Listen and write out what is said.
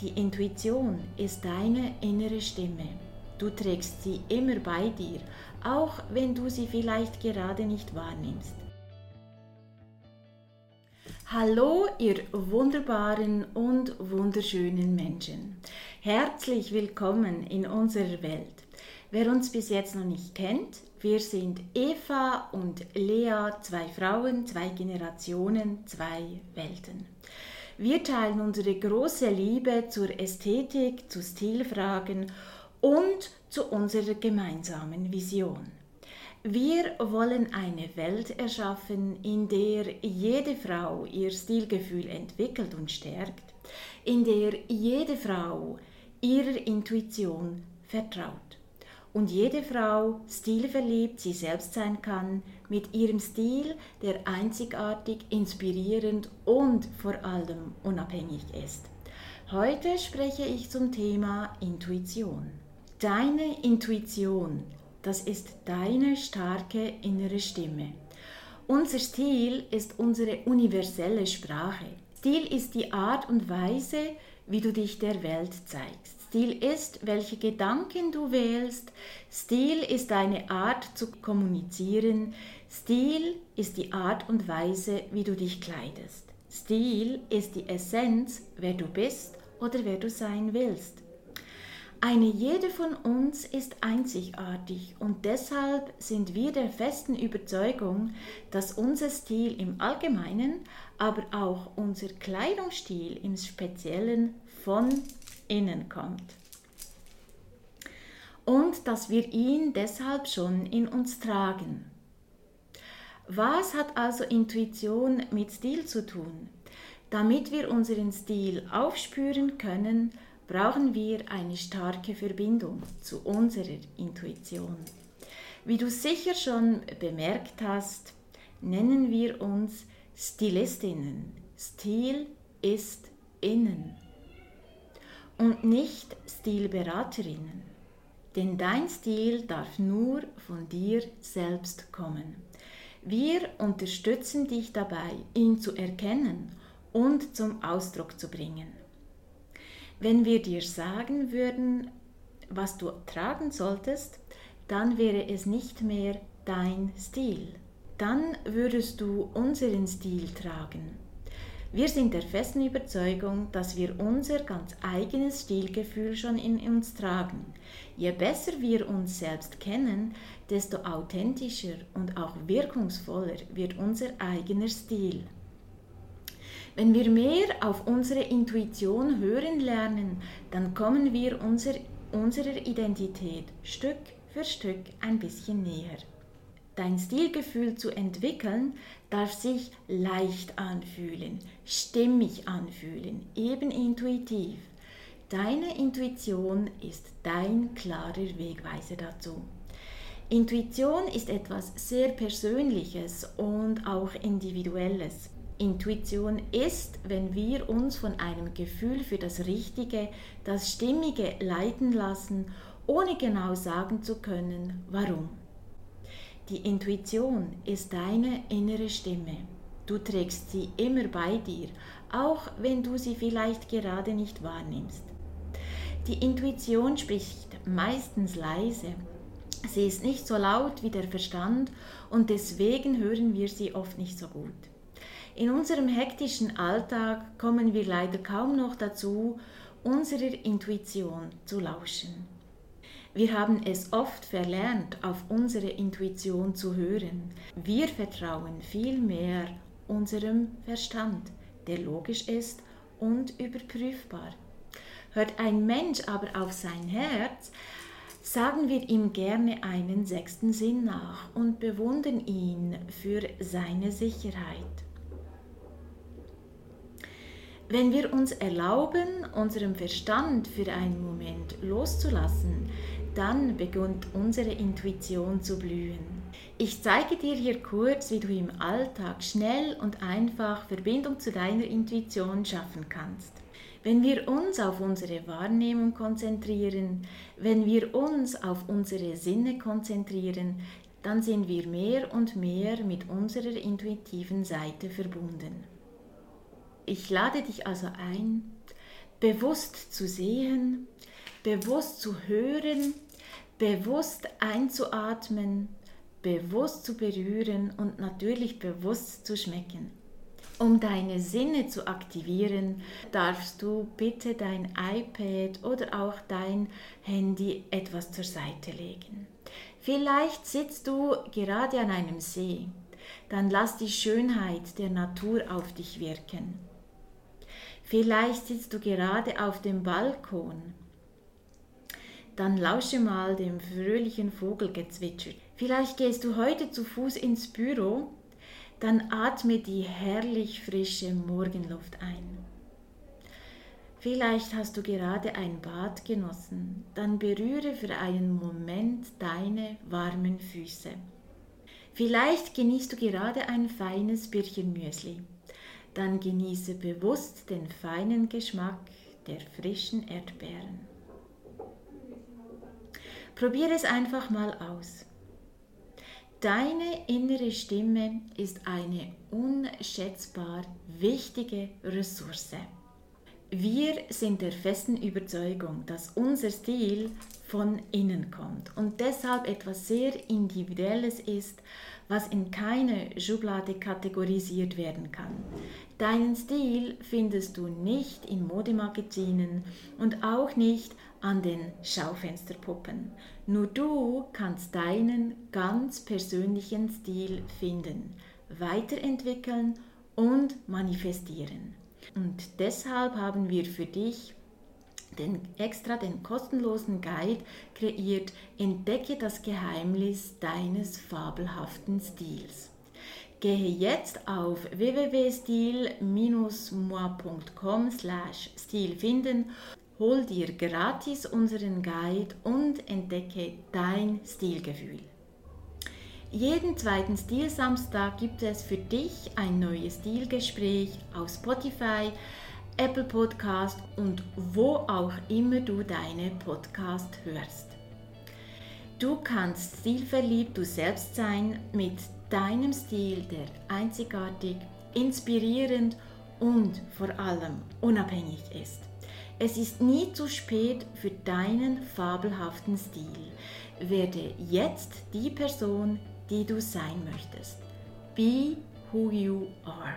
Die Intuition ist deine innere Stimme. Du trägst sie immer bei dir, auch wenn du sie vielleicht gerade nicht wahrnimmst. Hallo, ihr wunderbaren und wunderschönen Menschen. Herzlich willkommen in unserer Welt. Wer uns bis jetzt noch nicht kennt, wir sind Eva und Lea, zwei Frauen, zwei Generationen, zwei Welten. Wir teilen unsere große Liebe zur Ästhetik, zu Stilfragen und zu unserer gemeinsamen Vision. Wir wollen eine Welt erschaffen, in der jede Frau ihr Stilgefühl entwickelt und stärkt, in der jede Frau ihrer Intuition vertraut und jede Frau stilverliebt sie selbst sein kann, mit ihrem Stil, der einzigartig, inspirierend und vor allem unabhängig ist. Heute spreche ich zum Thema Intuition. Deine Intuition, das ist deine starke innere Stimme. Unser Stil ist unsere universelle Sprache. Stil ist die Art und Weise, wie du dich der Welt zeigst. Stil ist, welche Gedanken du wählst. Stil ist deine Art zu kommunizieren. Stil ist die Art und Weise, wie du dich kleidest. Stil ist die Essenz, wer du bist oder wer du sein willst. Eine jede von uns ist einzigartig und deshalb sind wir der festen Überzeugung, dass unser Stil im Allgemeinen, aber auch unser Kleidungsstil im Speziellen von innen kommt. Und dass wir ihn deshalb schon in uns tragen. Was hat also Intuition mit Stil zu tun? Damit wir unseren Stil aufspüren können, brauchen wir eine starke Verbindung zu unserer Intuition. Wie du sicher schon bemerkt hast, nennen wir uns Stilistinnen. Stil ist innen und nicht Stilberaterinnen. Denn dein Stil darf nur von dir selbst kommen. Wir unterstützen dich dabei, ihn zu erkennen und zum Ausdruck zu bringen. Wenn wir dir sagen würden, was du tragen solltest, dann wäre es nicht mehr dein Stil. Dann würdest du unseren Stil tragen. Wir sind der festen Überzeugung, dass wir unser ganz eigenes Stilgefühl schon in uns tragen. Je besser wir uns selbst kennen, desto authentischer und auch wirkungsvoller wird unser eigener Stil. Wenn wir mehr auf unsere Intuition hören lernen, dann kommen wir unser, unserer Identität Stück für Stück ein bisschen näher. Dein Stilgefühl zu entwickeln darf sich leicht anfühlen, stimmig anfühlen, eben intuitiv. Deine Intuition ist dein klarer Wegweiser dazu. Intuition ist etwas sehr Persönliches und auch Individuelles. Intuition ist, wenn wir uns von einem Gefühl für das Richtige, das Stimmige leiten lassen, ohne genau sagen zu können, warum. Die Intuition ist deine innere Stimme. Du trägst sie immer bei dir, auch wenn du sie vielleicht gerade nicht wahrnimmst. Die Intuition spricht meistens leise. Sie ist nicht so laut wie der Verstand und deswegen hören wir sie oft nicht so gut. In unserem hektischen Alltag kommen wir leider kaum noch dazu, unserer Intuition zu lauschen. Wir haben es oft verlernt, auf unsere Intuition zu hören. Wir vertrauen vielmehr unserem Verstand, der logisch ist und überprüfbar. Hört ein Mensch aber auf sein Herz, sagen wir ihm gerne einen sechsten Sinn nach und bewundern ihn für seine Sicherheit. Wenn wir uns erlauben, unserem Verstand für einen Moment loszulassen, dann beginnt unsere Intuition zu blühen. Ich zeige dir hier kurz, wie du im Alltag schnell und einfach Verbindung zu deiner Intuition schaffen kannst. Wenn wir uns auf unsere Wahrnehmung konzentrieren, wenn wir uns auf unsere Sinne konzentrieren, dann sind wir mehr und mehr mit unserer intuitiven Seite verbunden. Ich lade dich also ein, bewusst zu sehen, bewusst zu hören, bewusst einzuatmen, bewusst zu berühren und natürlich bewusst zu schmecken. Um deine Sinne zu aktivieren, darfst du bitte dein iPad oder auch dein Handy etwas zur Seite legen. Vielleicht sitzt du gerade an einem See. Dann lass die Schönheit der Natur auf dich wirken. Vielleicht sitzt du gerade auf dem Balkon. Dann lausche mal dem fröhlichen Vogelgezwitscher. Vielleicht gehst du heute zu Fuß ins Büro dann atme die herrlich frische Morgenluft ein. Vielleicht hast du gerade ein Bad genossen, dann berühre für einen Moment deine warmen Füße. Vielleicht genießt du gerade ein feines Birchenmüsli, dann genieße bewusst den feinen Geschmack der frischen Erdbeeren. Probiere es einfach mal aus. Deine innere Stimme ist eine unschätzbar wichtige Ressource. Wir sind der festen Überzeugung, dass unser Stil von innen kommt und deshalb etwas sehr Individuelles ist, was in keine Schublade kategorisiert werden kann. Deinen Stil findest du nicht in Modemagazinen und auch nicht an den Schaufensterpuppen. Nur du kannst deinen ganz persönlichen Stil finden, weiterentwickeln und manifestieren. Und deshalb haben wir für dich den, extra den kostenlosen Guide kreiert, Entdecke das Geheimnis deines fabelhaften Stils. Gehe jetzt auf www.stil-moi.com slash Stil finden Hol dir gratis unseren Guide und entdecke dein Stilgefühl. Jeden zweiten Stilsamstag gibt es für dich ein neues Stilgespräch auf Spotify, Apple Podcast und wo auch immer du deine Podcast hörst. Du kannst stilverliebt du selbst sein mit deinem Stil, der einzigartig, inspirierend und vor allem unabhängig ist. Es ist nie zu spät für deinen fabelhaften Stil. Werde jetzt die Person, die du sein möchtest. Be who you are.